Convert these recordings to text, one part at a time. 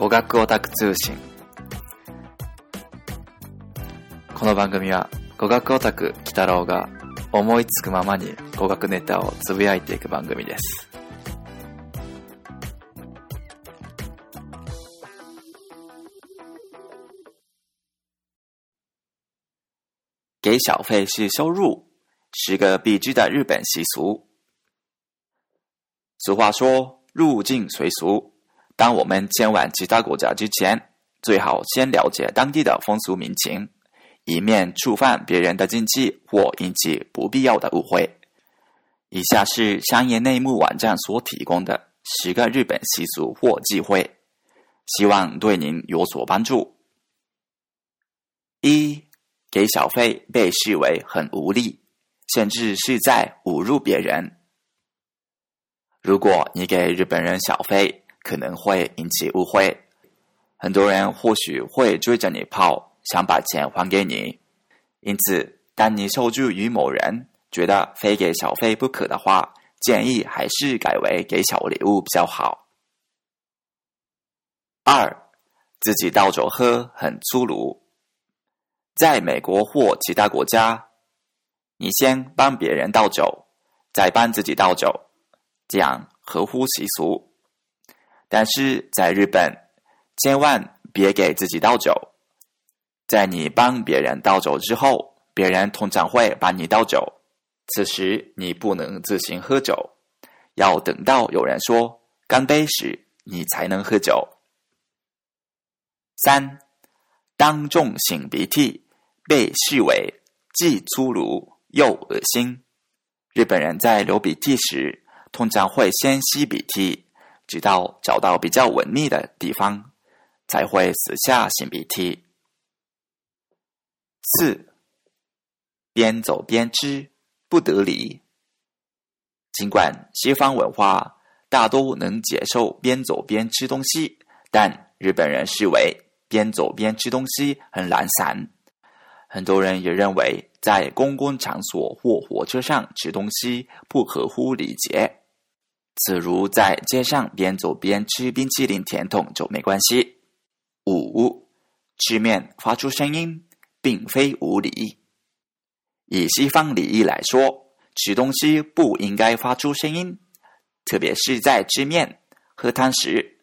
語学オタク通信この番組は語学オタク鬼太郎が思いつくままに語学ネタをつぶやいていく番組です。给小费是收入，是个必知的日本习俗。俗话说“入境随俗”，当我们前往其他国家之前，最好先了解当地的风俗民情，以免触犯别人的禁忌或引起不必要的误会。以下是商业内幕网站所提供的十个日本习俗或忌讳，希望对您有所帮助。一、给小费被视为很无礼，甚至是在侮辱别人。如果你给日本人小费，可能会引起误会。很多人或许会追着你跑，想把钱还给你。因此，当你受助于某人，觉得非给小费不可的话，建议还是改为给小礼物比较好。二，自己倒酒喝很粗鲁。在美国或其他国家，你先帮别人倒酒，再帮自己倒酒，这样合乎习俗。但是在日本，千万别给自己倒酒。在你帮别人倒酒之后，别人通常会把你倒酒，此时你不能自行喝酒，要等到有人说干杯时，你才能喝酒。三，当众擤鼻涕被视为既粗鲁又恶心。日本人在流鼻涕时，通常会先吸鼻涕，直到找到比较稳密的地方，才会私下擤鼻涕。四，边走边吃不得离。尽管西方文化大都能接受边走边吃东西，但日本人视为边走边吃东西很懒散。很多人也认为，在公共场所或火车上吃东西不合乎礼节。此如在街上边走边吃冰淇淋甜筒就没关系。五，吃面发出声音，并非无礼。以西方礼仪来说，吃东西不应该发出声音，特别是在吃面、喝汤时。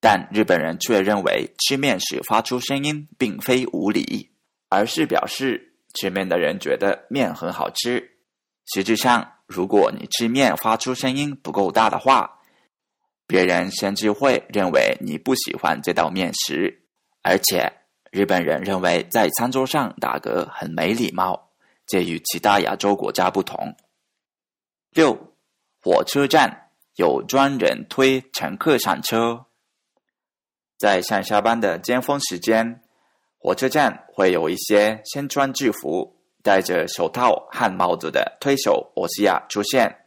但日本人却认为吃面时发出声音并非无礼，而是表示吃面的人觉得面很好吃。实际上，如果你吃面发出声音不够大的话，别人甚至会认为你不喜欢这道面食。而且，日本人认为在餐桌上打嗝很没礼貌，这与其他亚洲国家不同。六，火车站有专人推乘客上车。在上下班的尖峰时间，火车站会有一些身穿制服、戴着手套和帽子的推手欧西亚出现。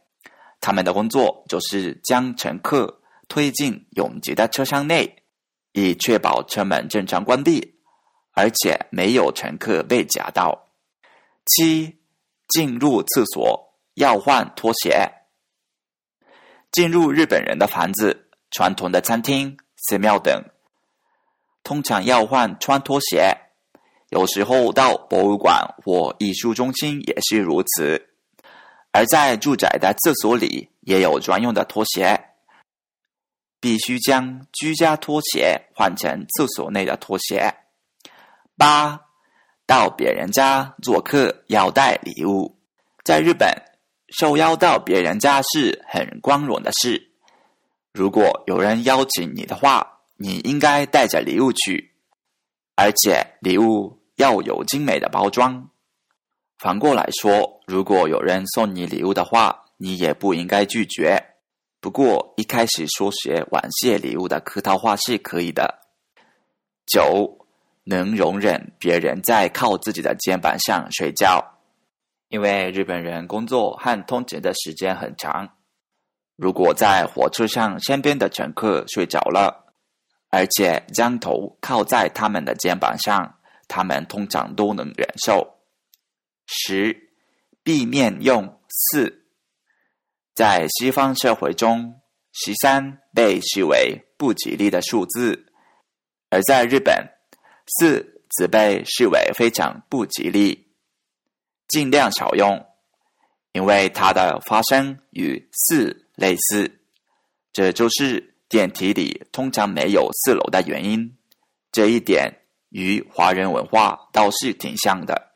他们的工作就是将乘客推进拥挤的车厢内，以确保车门正常关闭，而且没有乘客被夹到。七，进入厕所要换拖鞋。进入日本人的房子、传统的餐厅、寺庙等。通常要换穿拖鞋，有时候到博物馆或艺术中心也是如此。而在住宅的厕所里也有专用的拖鞋，必须将居家拖鞋换成厕所内的拖鞋。八，到别人家做客要带礼物，在日本受邀到别人家是很光荣的事。如果有人邀请你的话，你应该带着礼物去，而且礼物要有精美的包装。反过来说，如果有人送你礼物的话，你也不应该拒绝。不过一开始说些感谢礼物的客套话是可以的。九，能容忍别人在靠自己的肩膀上睡觉，因为日本人工作和通勤的时间很长。如果在火车上身边的乘客睡着了，而且将头靠在他们的肩膀上，他们通常都能忍受。十，避免用四。在西方社会中，十三被视为不吉利的数字，而在日本，“四”则被视为非常不吉利，尽量少用，因为它的发生与“四”类似。这就是电梯里通常没有四楼的原因。这一点与华人文化倒是挺像的。